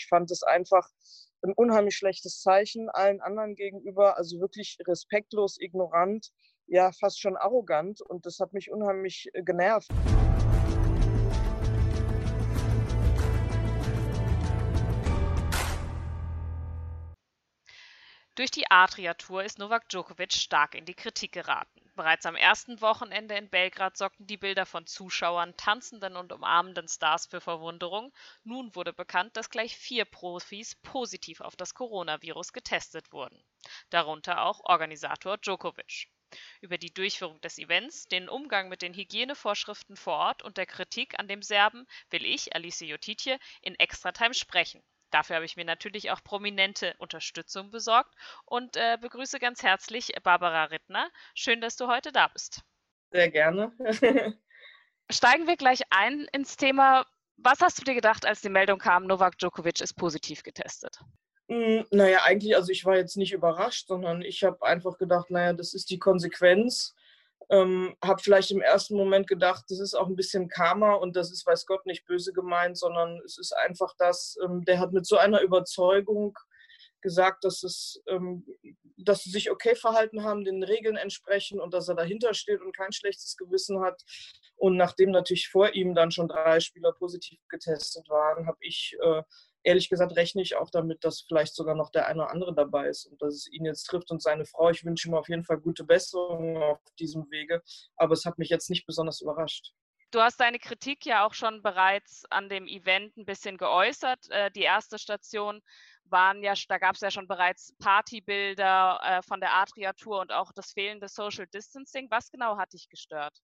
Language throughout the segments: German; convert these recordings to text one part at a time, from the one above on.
Ich fand es einfach ein unheimlich schlechtes Zeichen allen anderen gegenüber, also wirklich respektlos, ignorant, ja, fast schon arrogant und das hat mich unheimlich äh, genervt. Durch die Adria-Tour ist Novak Djokovic stark in die Kritik geraten. Bereits am ersten Wochenende in Belgrad sorgten die Bilder von Zuschauern, tanzenden und umarmenden Stars für Verwunderung. Nun wurde bekannt, dass gleich vier Profis positiv auf das Coronavirus getestet wurden. Darunter auch Organisator Djokovic. Über die Durchführung des Events, den Umgang mit den Hygienevorschriften vor Ort und der Kritik an dem Serben will ich, Alice Jotitje, in Extratime sprechen. Dafür habe ich mir natürlich auch prominente Unterstützung besorgt und äh, begrüße ganz herzlich Barbara Rittner. Schön, dass du heute da bist. Sehr gerne. Steigen wir gleich ein ins Thema. Was hast du dir gedacht, als die Meldung kam, Novak Djokovic ist positiv getestet? Hm, naja, eigentlich, also ich war jetzt nicht überrascht, sondern ich habe einfach gedacht, naja, das ist die Konsequenz ähm, habe vielleicht im ersten Moment gedacht, das ist auch ein bisschen Karma und das ist, weiß Gott, nicht böse gemeint, sondern es ist einfach das, ähm, der hat mit so einer Überzeugung gesagt, dass, es, ähm, dass sie sich okay verhalten haben, den Regeln entsprechen und dass er dahinter steht und kein schlechtes Gewissen hat. Und nachdem natürlich vor ihm dann schon drei Spieler positiv getestet waren, habe ich äh, ehrlich gesagt rechne ich auch damit, dass vielleicht sogar noch der eine oder andere dabei ist und dass es ihn jetzt trifft und seine Frau. Ich wünsche ihm auf jeden Fall gute Besserung auf diesem Wege, aber es hat mich jetzt nicht besonders überrascht. Du hast deine Kritik ja auch schon bereits an dem Event ein bisschen geäußert. Äh, die erste Station waren ja, da gab es ja schon bereits Partybilder äh, von der Adria-Tour und auch das fehlende Social Distancing. Was genau hat dich gestört?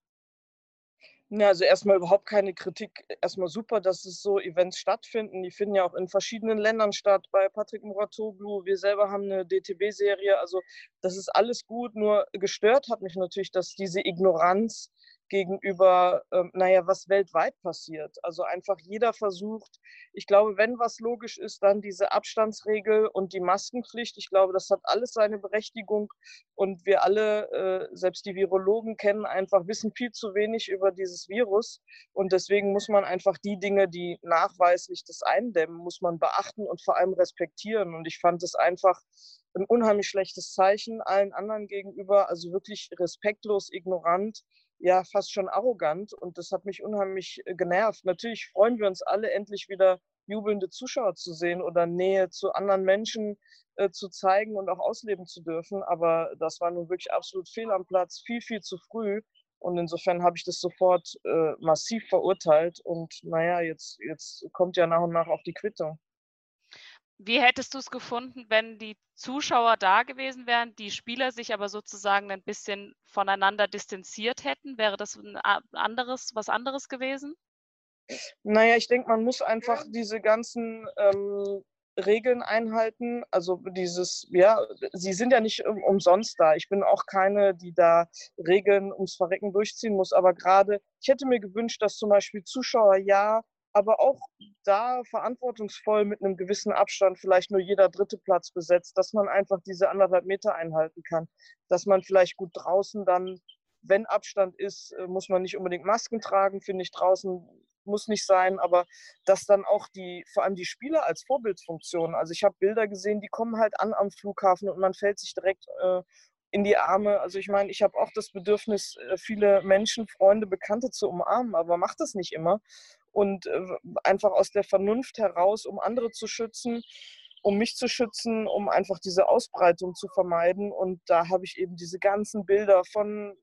Ja, also erstmal überhaupt keine Kritik. Erstmal super, dass es so Events stattfinden. Die finden ja auch in verschiedenen Ländern statt. Bei Patrick Muratoglu, wir selber haben eine DTB-Serie. Also das ist alles gut. Nur gestört hat mich natürlich, dass diese Ignoranz gegenüber, ähm, naja, was weltweit passiert. Also einfach jeder versucht, ich glaube, wenn was logisch ist, dann diese Abstandsregel und die Maskenpflicht. Ich glaube, das hat alles seine Berechtigung und wir alle, äh, selbst die Virologen kennen einfach, wissen viel zu wenig über dieses Virus und deswegen muss man einfach die Dinge, die nachweislich das eindämmen, muss man beachten und vor allem respektieren und ich fand es einfach ein unheimlich schlechtes Zeichen allen anderen gegenüber, also wirklich respektlos, ignorant ja fast schon arrogant und das hat mich unheimlich äh, genervt. Natürlich freuen wir uns alle, endlich wieder jubelnde Zuschauer zu sehen oder Nähe zu anderen Menschen äh, zu zeigen und auch ausleben zu dürfen. Aber das war nun wirklich absolut fehl am Platz, viel, viel zu früh. Und insofern habe ich das sofort äh, massiv verurteilt. Und naja, jetzt, jetzt kommt ja nach und nach auch die Quittung. Wie hättest du es gefunden, wenn die Zuschauer da gewesen wären, die Spieler sich aber sozusagen ein bisschen voneinander distanziert hätten? Wäre das ein anderes, was anderes gewesen? Naja, ich denke, man muss einfach diese ganzen ähm, Regeln einhalten. Also dieses, ja, sie sind ja nicht um, umsonst da. Ich bin auch keine, die da Regeln ums Verrecken durchziehen muss. Aber gerade, ich hätte mir gewünscht, dass zum Beispiel Zuschauer ja aber auch da verantwortungsvoll mit einem gewissen Abstand vielleicht nur jeder dritte Platz besetzt, dass man einfach diese anderthalb Meter einhalten kann, dass man vielleicht gut draußen dann, wenn Abstand ist, äh, muss man nicht unbedingt Masken tragen, finde ich draußen muss nicht sein, aber dass dann auch die, vor allem die Spieler als Vorbildfunktion, also ich habe Bilder gesehen, die kommen halt an am Flughafen und man fällt sich direkt äh, in die Arme. Also ich meine, ich habe auch das Bedürfnis, äh, viele Menschen, Freunde, Bekannte zu umarmen, aber macht das nicht immer und äh, einfach aus der Vernunft heraus, um andere zu schützen, um mich zu schützen, um einfach diese Ausbreitung zu vermeiden. Und da habe ich eben diese ganzen Bilder von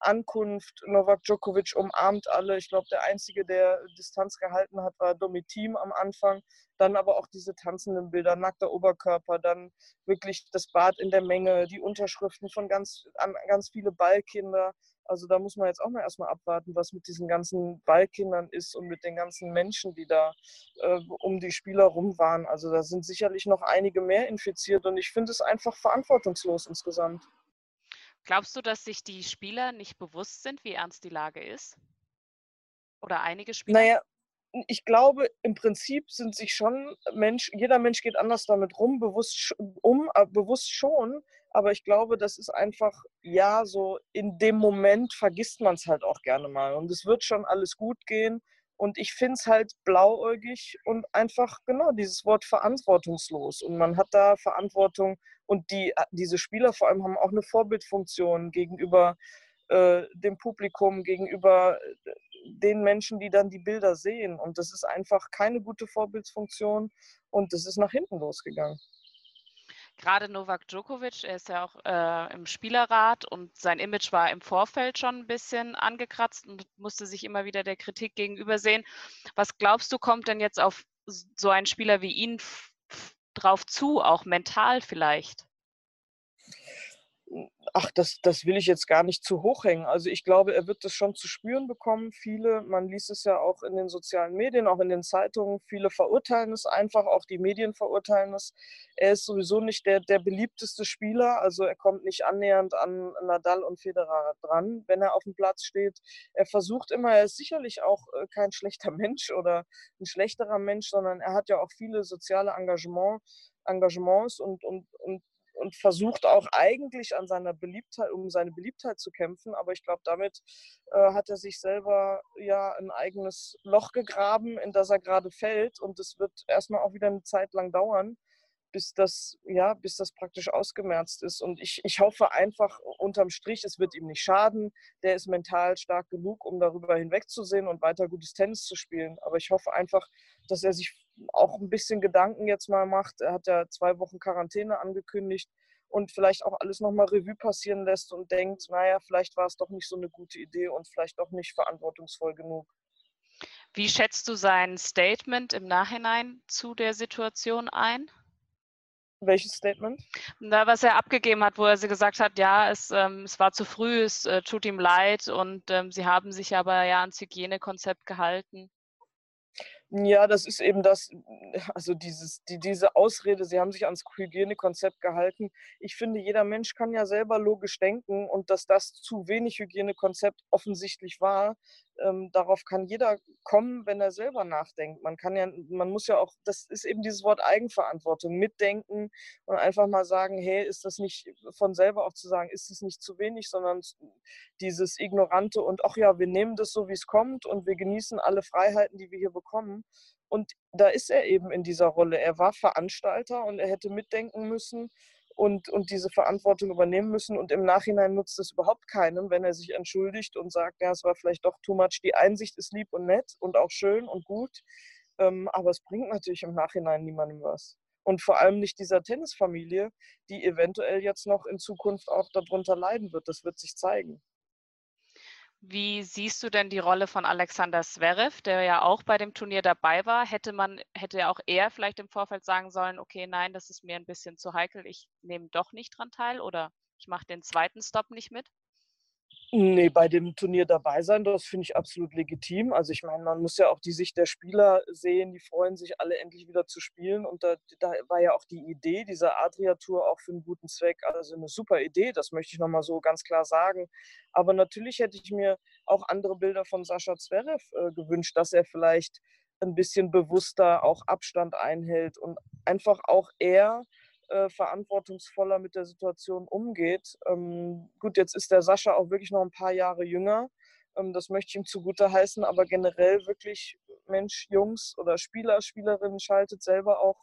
Ankunft. Novak Djokovic umarmt alle. Ich glaube, der Einzige, der Distanz gehalten hat, war Domitim am Anfang. Dann aber auch diese tanzenden Bilder, nackter Oberkörper, dann wirklich das Bad in der Menge, die Unterschriften von ganz, an ganz viele Ballkinder. Also da muss man jetzt auch mal erstmal abwarten, was mit diesen ganzen Ballkindern ist und mit den ganzen Menschen, die da äh, um die Spieler rum waren. Also da sind sicherlich noch einige mehr infiziert und ich finde es einfach verantwortungslos insgesamt. Glaubst du, dass sich die Spieler nicht bewusst sind, wie ernst die Lage ist? Oder einige Spieler? Naja, ich glaube, im Prinzip sind sich schon Mensch, jeder Mensch geht anders damit rum, bewusst um, bewusst schon. Aber ich glaube, das ist einfach, ja, so in dem Moment vergisst man es halt auch gerne mal. Und es wird schon alles gut gehen. Und ich finde es halt blauäugig und einfach, genau, dieses Wort verantwortungslos. Und man hat da Verantwortung. Und die, äh, diese Spieler vor allem haben auch eine Vorbildfunktion gegenüber äh, dem Publikum, gegenüber äh, den Menschen, die dann die Bilder sehen. Und das ist einfach keine gute Vorbildsfunktion und das ist nach hinten losgegangen. Gerade Novak Djokovic, er ist ja auch äh, im Spielerrat und sein Image war im Vorfeld schon ein bisschen angekratzt und musste sich immer wieder der Kritik gegenüber sehen. Was glaubst du, kommt denn jetzt auf so einen Spieler wie ihn drauf zu, auch mental vielleicht? Ach, das, das will ich jetzt gar nicht zu hoch hängen. Also ich glaube, er wird das schon zu spüren bekommen. Viele, man liest es ja auch in den sozialen Medien, auch in den Zeitungen, viele verurteilen es einfach, auch die Medien verurteilen es. Er ist sowieso nicht der, der beliebteste Spieler, also er kommt nicht annähernd an Nadal und Federer dran, wenn er auf dem Platz steht. Er versucht immer, er ist sicherlich auch äh, kein schlechter Mensch oder ein schlechterer Mensch, sondern er hat ja auch viele soziale Engagement, Engagements und, und, und und versucht auch eigentlich an seiner Beliebtheit, um seine Beliebtheit zu kämpfen. Aber ich glaube, damit äh, hat er sich selber ja ein eigenes Loch gegraben, in das er gerade fällt. Und es wird erstmal auch wieder eine Zeit lang dauern, bis das, ja, bis das praktisch ausgemerzt ist. Und ich, ich hoffe einfach unterm Strich, es wird ihm nicht schaden. Der ist mental stark genug, um darüber hinwegzusehen und weiter gutes Tennis zu spielen. Aber ich hoffe einfach, dass er sich auch ein bisschen Gedanken jetzt mal macht. Er hat ja zwei Wochen Quarantäne angekündigt und vielleicht auch alles nochmal Revue passieren lässt und denkt, naja, vielleicht war es doch nicht so eine gute Idee und vielleicht doch nicht verantwortungsvoll genug. Wie schätzt du sein Statement im Nachhinein zu der Situation ein? Welches Statement? Na, was er abgegeben hat, wo er sie gesagt hat, ja, es, ähm, es war zu früh, es äh, tut ihm leid und ähm, sie haben sich aber ja ans Hygienekonzept gehalten. Ja, das ist eben das, also dieses, die, diese Ausrede, sie haben sich ans Hygienekonzept gehalten. Ich finde, jeder Mensch kann ja selber logisch denken und dass das zu wenig Hygienekonzept offensichtlich war, ähm, darauf kann jeder kommen, wenn er selber nachdenkt. Man kann ja, man muss ja auch, das ist eben dieses Wort Eigenverantwortung, mitdenken und einfach mal sagen, hey, ist das nicht von selber auch zu sagen, ist es nicht zu wenig, sondern dieses Ignorante und ach ja, wir nehmen das so, wie es kommt und wir genießen alle Freiheiten, die wir hier bekommen. Und da ist er eben in dieser Rolle. Er war Veranstalter und er hätte mitdenken müssen und, und diese Verantwortung übernehmen müssen. Und im Nachhinein nutzt es überhaupt keinem, wenn er sich entschuldigt und sagt, ja, es war vielleicht doch too much. Die Einsicht ist lieb und nett und auch schön und gut, ähm, aber es bringt natürlich im Nachhinein niemandem was. Und vor allem nicht dieser Tennisfamilie, die eventuell jetzt noch in Zukunft auch darunter leiden wird. Das wird sich zeigen. Wie siehst du denn die Rolle von Alexander Zverev, der ja auch bei dem Turnier dabei war? Hätte man, hätte auch er vielleicht im Vorfeld sagen sollen, okay, nein, das ist mir ein bisschen zu heikel, ich nehme doch nicht dran teil oder ich mache den zweiten Stop nicht mit? Nee, bei dem Turnier dabei sein, das finde ich absolut legitim. Also ich meine, man muss ja auch die Sicht der Spieler sehen, die freuen sich alle endlich wieder zu spielen. Und da, da war ja auch die Idee dieser Adria-Tour auch für einen guten Zweck. Also eine super Idee, das möchte ich nochmal so ganz klar sagen. Aber natürlich hätte ich mir auch andere Bilder von Sascha Zverev äh, gewünscht, dass er vielleicht ein bisschen bewusster auch Abstand einhält und einfach auch er äh, verantwortungsvoller mit der Situation umgeht. Ähm, gut, jetzt ist der Sascha auch wirklich noch ein paar Jahre jünger. Ähm, das möchte ich ihm zugute heißen, aber generell wirklich, Mensch, Jungs oder Spieler, Spielerinnen, schaltet selber auch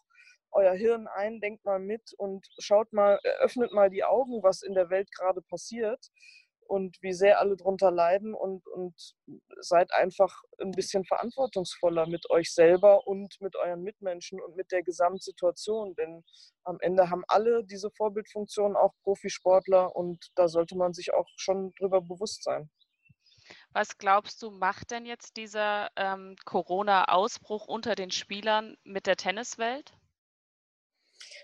euer Hirn ein, denkt mal mit und schaut mal, öffnet mal die Augen, was in der Welt gerade passiert. Und wie sehr alle drunter leiden und, und seid einfach ein bisschen verantwortungsvoller mit euch selber und mit euren Mitmenschen und mit der Gesamtsituation. Denn am Ende haben alle diese Vorbildfunktion, auch Profisportler, und da sollte man sich auch schon drüber bewusst sein. Was glaubst du, macht denn jetzt dieser ähm, Corona-Ausbruch unter den Spielern mit der Tenniswelt?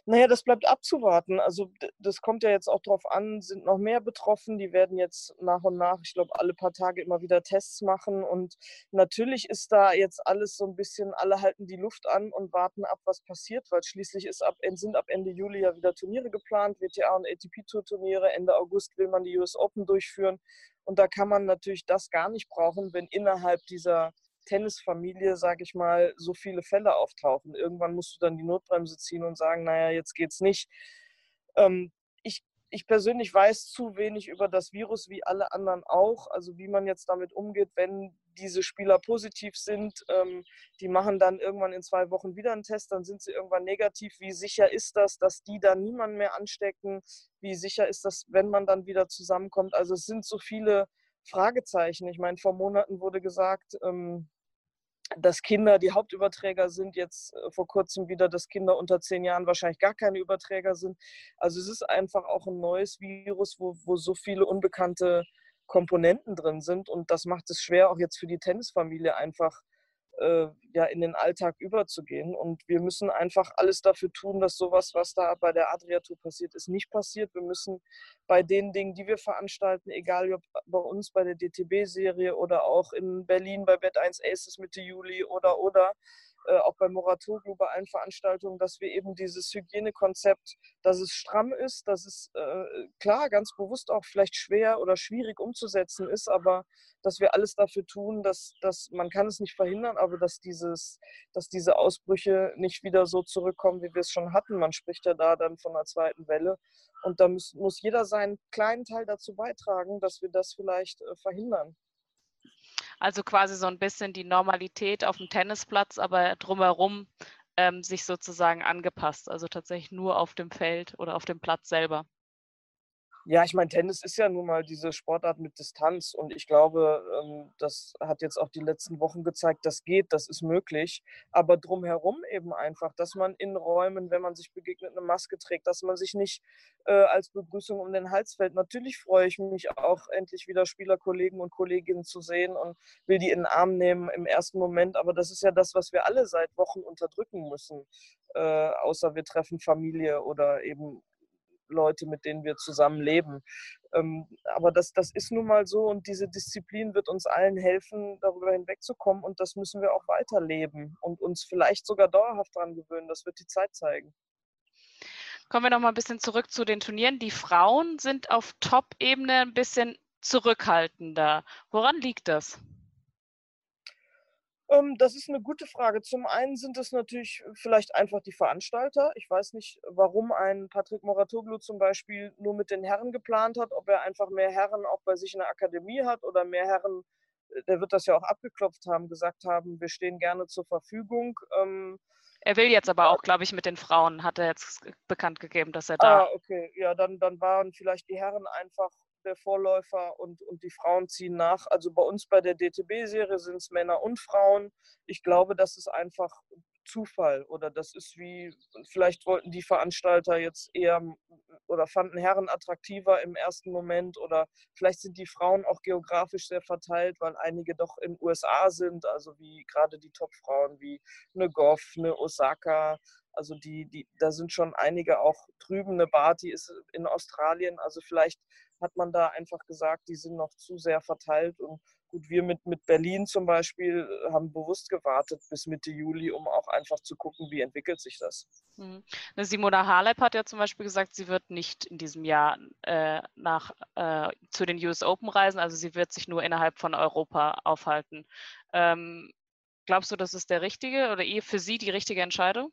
Naja, das bleibt abzuwarten. Also das kommt ja jetzt auch drauf an, sind noch mehr betroffen. Die werden jetzt nach und nach, ich glaube, alle paar Tage immer wieder Tests machen. Und natürlich ist da jetzt alles so ein bisschen, alle halten die Luft an und warten ab, was passiert, weil schließlich ist ab, sind ab Ende Juli ja wieder Turniere geplant, WTA und ATP-Tour-Turniere. Ende August will man die US Open durchführen. Und da kann man natürlich das gar nicht brauchen, wenn innerhalb dieser Tennisfamilie, sage ich mal, so viele Fälle auftauchen. Irgendwann musst du dann die Notbremse ziehen und sagen, naja, jetzt geht's nicht. Ähm, ich, ich persönlich weiß zu wenig über das Virus, wie alle anderen auch. Also wie man jetzt damit umgeht, wenn diese Spieler positiv sind. Ähm, die machen dann irgendwann in zwei Wochen wieder einen Test, dann sind sie irgendwann negativ. Wie sicher ist das, dass die dann niemanden mehr anstecken? Wie sicher ist das, wenn man dann wieder zusammenkommt? Also es sind so viele Fragezeichen. Ich meine, vor Monaten wurde gesagt, ähm, dass Kinder die Hauptüberträger sind, jetzt äh, vor kurzem wieder, dass Kinder unter zehn Jahren wahrscheinlich gar keine Überträger sind. Also es ist einfach auch ein neues Virus, wo, wo so viele unbekannte Komponenten drin sind und das macht es schwer, auch jetzt für die Tennisfamilie einfach äh, ja, in den Alltag überzugehen. Und wir müssen einfach alles dafür tun, dass sowas, was da bei der Adria-Tour passiert ist, nicht passiert. Wir müssen bei den Dingen, die wir veranstalten, egal ob bei uns bei der DTB-Serie oder auch in Berlin bei Bett 1 Aces Mitte Juli oder oder äh, auch bei Moratoglu, bei allen Veranstaltungen, dass wir eben dieses Hygienekonzept, dass es stramm ist, dass es äh, klar ganz bewusst auch vielleicht schwer oder schwierig umzusetzen ist, aber dass wir alles dafür tun, dass, dass man kann es nicht verhindern, aber dass, dieses, dass diese Ausbrüche nicht wieder so zurückkommen, wie wir es schon hatten. Man spricht ja da dann von einer zweiten Welle. Und da muss, muss jeder seinen kleinen Teil dazu beitragen, dass wir das vielleicht äh, verhindern. Also quasi so ein bisschen die Normalität auf dem Tennisplatz, aber drumherum ähm, sich sozusagen angepasst. Also tatsächlich nur auf dem Feld oder auf dem Platz selber. Ja, ich meine, Tennis ist ja nun mal diese Sportart mit Distanz und ich glaube, ähm, das hat jetzt auch die letzten Wochen gezeigt, das geht, das ist möglich. Aber drumherum eben einfach, dass man in Räumen, wenn man sich begegnet, eine Maske trägt, dass man sich nicht äh, als Begrüßung um den Hals fällt. Natürlich freue ich mich auch, endlich wieder Spielerkollegen und Kolleginnen zu sehen und will die in den Arm nehmen im ersten Moment. Aber das ist ja das, was wir alle seit Wochen unterdrücken müssen. Äh, außer wir treffen Familie oder eben Leute, mit denen wir zusammen leben. Ähm, aber das, das ist nun mal so und diese Disziplin wird uns allen helfen, darüber hinwegzukommen und das müssen wir auch weiterleben und uns vielleicht sogar dauerhaft daran gewöhnen. Das wird die Zeit zeigen. Kommen wir noch mal ein bisschen zurück zu den Turnieren. Die Frauen sind auf Top-Ebene ein bisschen zurückhaltender. Woran liegt das? Ähm, das ist eine gute Frage. Zum einen sind es natürlich vielleicht einfach die Veranstalter. Ich weiß nicht, warum ein Patrick Moratoglu zum Beispiel nur mit den Herren geplant hat, ob er einfach mehr Herren auch bei sich in der Akademie hat oder mehr Herren, äh, der wird das ja auch abgeklopft haben, gesagt haben, wir stehen gerne zur Verfügung. Ähm, er will jetzt aber auch, glaube ich, mit den Frauen, hat er jetzt bekannt gegeben, dass er da. Ah, okay. Ja, dann, dann waren vielleicht die Herren einfach der Vorläufer und, und die Frauen ziehen nach. Also bei uns bei der DTB-Serie sind es Männer und Frauen. Ich glaube, das ist einfach Zufall oder das ist wie, vielleicht wollten die Veranstalter jetzt eher oder fanden Herren attraktiver im ersten Moment oder vielleicht sind die Frauen auch geografisch sehr verteilt, weil einige doch in USA sind, also wie gerade die Top-Frauen wie eine Goff, eine Osaka, also die, die, da sind schon einige auch drüben. Eine Barty ist in Australien. Also vielleicht hat man da einfach gesagt, die sind noch zu sehr verteilt. Und gut, wir mit, mit Berlin zum Beispiel äh, haben bewusst gewartet bis Mitte Juli, um auch einfach zu gucken, wie entwickelt sich das. Mhm. Simona Halep hat ja zum Beispiel gesagt, sie wird nicht in diesem Jahr äh, nach, äh, zu den US Open reisen. Also sie wird sich nur innerhalb von Europa aufhalten. Ähm, glaubst du, das ist der richtige oder für sie die richtige Entscheidung?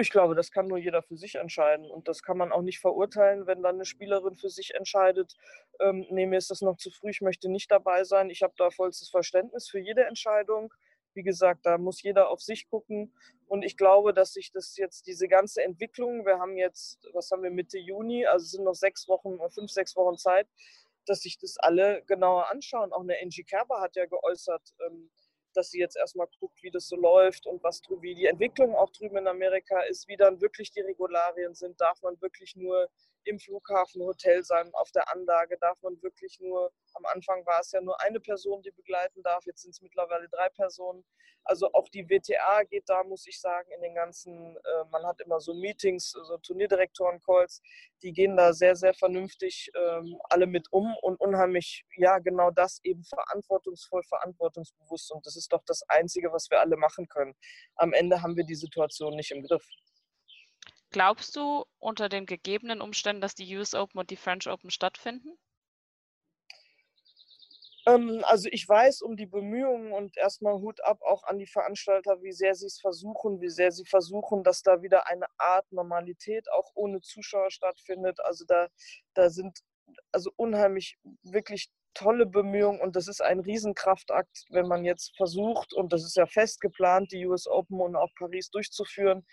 Ich glaube, das kann nur jeder für sich entscheiden. Und das kann man auch nicht verurteilen, wenn dann eine Spielerin für sich entscheidet, ähm, nee, mir ist das noch zu früh, ich möchte nicht dabei sein. Ich habe da vollstes Verständnis für jede Entscheidung. Wie gesagt, da muss jeder auf sich gucken. Und ich glaube, dass sich das jetzt, diese ganze Entwicklung, wir haben jetzt, was haben wir, Mitte Juni, also es sind noch sechs Wochen, fünf, sechs Wochen Zeit, dass sich das alle genauer anschauen. Auch eine Angie Kerber hat ja geäußert, ähm, dass sie jetzt erstmal guckt, wie das so läuft und was wie die Entwicklung auch drüben in Amerika ist, wie dann wirklich die Regularien sind. Darf man wirklich nur im Flughafen Hotel sein, auf der Anlage darf man wirklich nur, am Anfang war es ja nur eine Person, die begleiten darf, jetzt sind es mittlerweile drei Personen. Also auch die WTA geht da, muss ich sagen, in den ganzen, äh, man hat immer so Meetings, so Turnierdirektoren-Calls, die gehen da sehr, sehr vernünftig ähm, alle mit um und unheimlich, ja, genau das eben verantwortungsvoll, verantwortungsbewusst. Und das ist doch das Einzige, was wir alle machen können. Am Ende haben wir die Situation nicht im Griff. Glaubst du unter den gegebenen Umständen, dass die US Open und die French Open stattfinden? Ähm, also ich weiß um die Bemühungen und erstmal Hut ab auch an die Veranstalter, wie sehr sie es versuchen, wie sehr sie versuchen, dass da wieder eine Art Normalität auch ohne Zuschauer stattfindet. Also da, da sind also unheimlich wirklich tolle Bemühungen und das ist ein Riesenkraftakt, wenn man jetzt versucht, und das ist ja fest geplant, die US Open und auch Paris durchzuführen,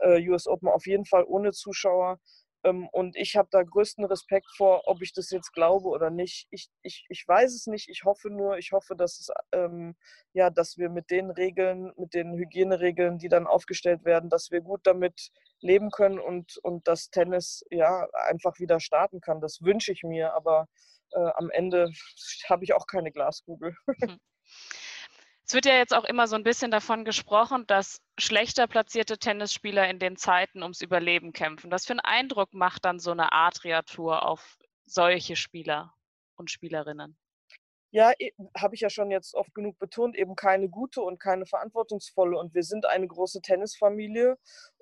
äh, US Open auf jeden Fall ohne Zuschauer. Ähm, und ich habe da größten Respekt vor, ob ich das jetzt glaube oder nicht. Ich, ich, ich weiß es nicht. Ich hoffe nur, ich hoffe, dass es ähm, ja, dass wir mit den Regeln, mit den Hygieneregeln, die dann aufgestellt werden, dass wir gut damit leben können und, und das Tennis ja einfach wieder starten kann. Das wünsche ich mir, aber äh, am Ende habe ich auch keine Glaskugel. Es wird ja jetzt auch immer so ein bisschen davon gesprochen, dass schlechter platzierte Tennisspieler in den Zeiten ums Überleben kämpfen. Was für einen Eindruck macht dann so eine Adria-Tour auf solche Spieler und Spielerinnen? Ja, habe ich ja schon jetzt oft genug betont, eben keine gute und keine verantwortungsvolle. Und wir sind eine große Tennisfamilie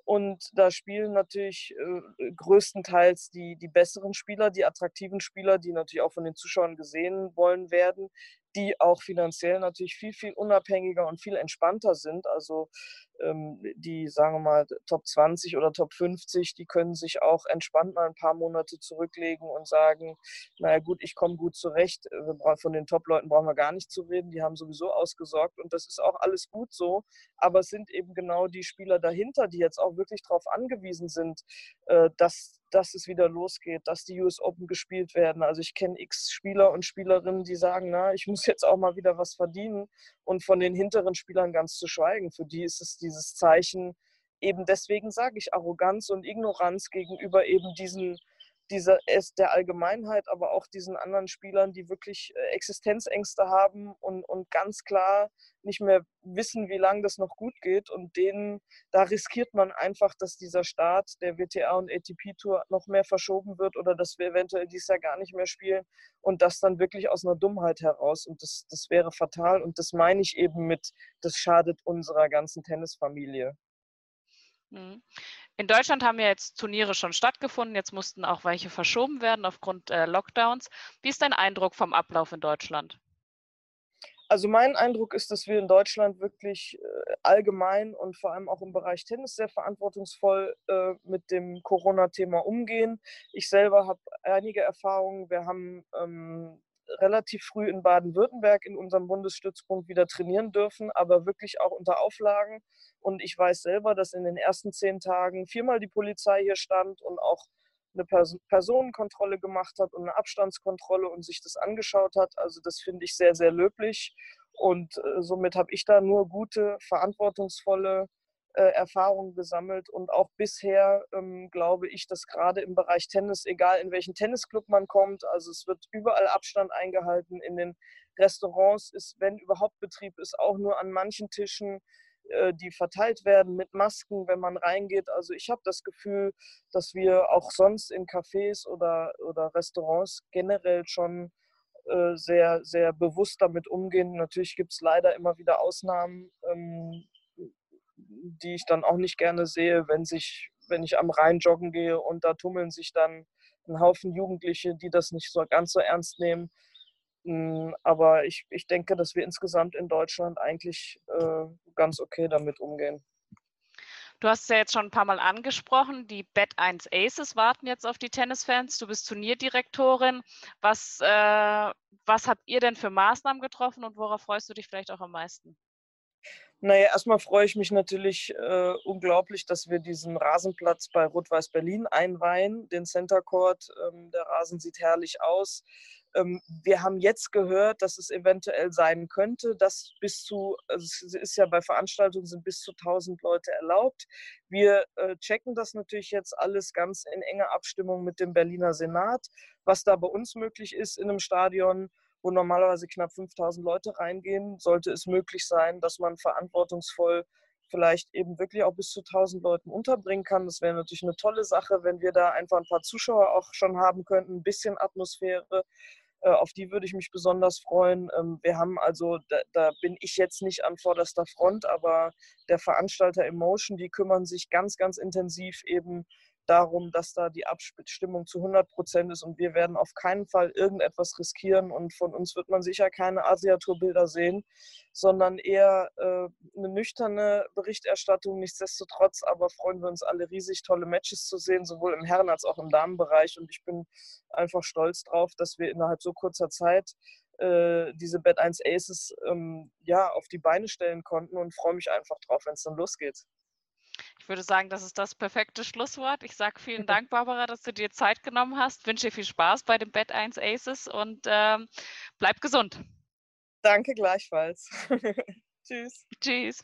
und da spielen natürlich äh, größtenteils die, die besseren Spieler, die attraktiven Spieler, die natürlich auch von den Zuschauern gesehen wollen werden, die auch finanziell natürlich viel, viel unabhängiger und viel entspannter sind. Also die, sagen wir mal, Top 20 oder Top 50, die können sich auch entspannt mal ein paar Monate zurücklegen und sagen, naja gut, ich komme gut zurecht. von den Top-Leuten brauchen wir gar nicht zu reden, die haben sowieso ausgesorgt und das ist auch alles gut so. Aber es sind eben genau die Spieler dahinter, die jetzt auch wirklich darauf angewiesen sind, äh, dass dass es wieder losgeht, dass die US Open gespielt werden. Also ich kenne x Spieler und Spielerinnen, die sagen, na, ich muss jetzt auch mal wieder was verdienen. Und von den hinteren Spielern ganz zu schweigen. Für die ist es dieses Zeichen, eben deswegen sage ich Arroganz und Ignoranz gegenüber eben diesen dieser, es der Allgemeinheit, aber auch diesen anderen Spielern, die wirklich äh, Existenzängste haben und, und ganz klar nicht mehr wissen, wie lange das noch gut geht. Und denen, da riskiert man einfach, dass dieser Start der WTA und ATP-Tour noch mehr verschoben wird oder dass wir eventuell dies Jahr gar nicht mehr spielen und das dann wirklich aus einer Dummheit heraus. Und das, das wäre fatal. Und das meine ich eben mit, das schadet unserer ganzen Tennisfamilie. In Deutschland haben ja jetzt Turniere schon stattgefunden, jetzt mussten auch welche verschoben werden aufgrund äh, Lockdowns. Wie ist dein Eindruck vom Ablauf in Deutschland? Also mein Eindruck ist, dass wir in Deutschland wirklich äh, allgemein und vor allem auch im Bereich Tennis sehr verantwortungsvoll äh, mit dem Corona-Thema umgehen. Ich selber habe einige Erfahrungen. Wir haben ähm, relativ früh in Baden-Württemberg in unserem Bundesstützpunkt wieder trainieren dürfen, aber wirklich auch unter Auflagen. Und ich weiß selber, dass in den ersten zehn Tagen viermal die Polizei hier stand und auch eine Personenkontrolle gemacht hat und eine Abstandskontrolle und sich das angeschaut hat. Also das finde ich sehr, sehr löblich. Und äh, somit habe ich da nur gute, verantwortungsvolle äh, Erfahrungen gesammelt und auch bisher ähm, glaube ich, dass gerade im Bereich Tennis, egal in welchen Tennisclub man kommt, also es wird überall Abstand eingehalten. In den Restaurants ist, wenn überhaupt Betrieb ist, auch nur an manchen Tischen, äh, die verteilt werden mit Masken, wenn man reingeht. Also ich habe das Gefühl, dass wir auch sonst in Cafés oder, oder Restaurants generell schon äh, sehr, sehr bewusst damit umgehen. Natürlich gibt es leider immer wieder Ausnahmen. Ähm, die ich dann auch nicht gerne sehe, wenn sich, wenn ich am Rhein joggen gehe und da tummeln sich dann ein Haufen Jugendliche, die das nicht so ganz so ernst nehmen. Hm, aber ich, ich denke, dass wir insgesamt in Deutschland eigentlich äh, ganz okay damit umgehen. Du hast es ja jetzt schon ein paar Mal angesprochen. Die Bet 1 Aces warten jetzt auf die Tennisfans. Du bist Turnierdirektorin. Was, äh, was habt ihr denn für Maßnahmen getroffen und worauf freust du dich vielleicht auch am meisten? Naja, erstmal freue ich mich natürlich äh, unglaublich, dass wir diesen Rasenplatz bei Rot-Weiß Berlin einweihen, den Center Court. Ähm, der Rasen sieht herrlich aus. Ähm, wir haben jetzt gehört, dass es eventuell sein könnte, dass bis zu, also es ist ja bei Veranstaltungen sind bis zu 1000 Leute erlaubt. Wir äh, checken das natürlich jetzt alles ganz in enger Abstimmung mit dem Berliner Senat, was da bei uns möglich ist in einem Stadion wo normalerweise knapp 5000 Leute reingehen, sollte es möglich sein, dass man verantwortungsvoll vielleicht eben wirklich auch bis zu 1000 Leuten unterbringen kann. Das wäre natürlich eine tolle Sache, wenn wir da einfach ein paar Zuschauer auch schon haben könnten, ein bisschen Atmosphäre. Äh, auf die würde ich mich besonders freuen. Ähm, wir haben also, da, da, bin ich jetzt nicht an vorderster Front, aber der Veranstalter Emotion, die kümmern sich ganz, ganz intensiv eben darum, dass da die Abstimmung zu 100 Prozent ist und wir werden auf keinen Fall irgendetwas riskieren und von uns wird man sicher keine Asiaturbilder sehen, sondern eher äh, eine nüchterne Berichterstattung. Nichtsdestotrotz aber freuen wir uns alle riesig, tolle Matches zu sehen, sowohl im Herren- als auch im Damenbereich und ich bin einfach stolz drauf, dass wir innerhalb so kurzer Zeit äh, diese Bad 1 Aces ähm, ja, auf die Beine stellen konnten und freue mich einfach drauf, wenn es dann losgeht. Ich würde sagen, das ist das perfekte Schlusswort. Ich sage vielen Dank, Barbara, dass du dir Zeit genommen hast. Wünsche dir viel Spaß bei dem Bett 1 Aces und ähm, bleib gesund. Danke gleichfalls. Tschüss. Tschüss.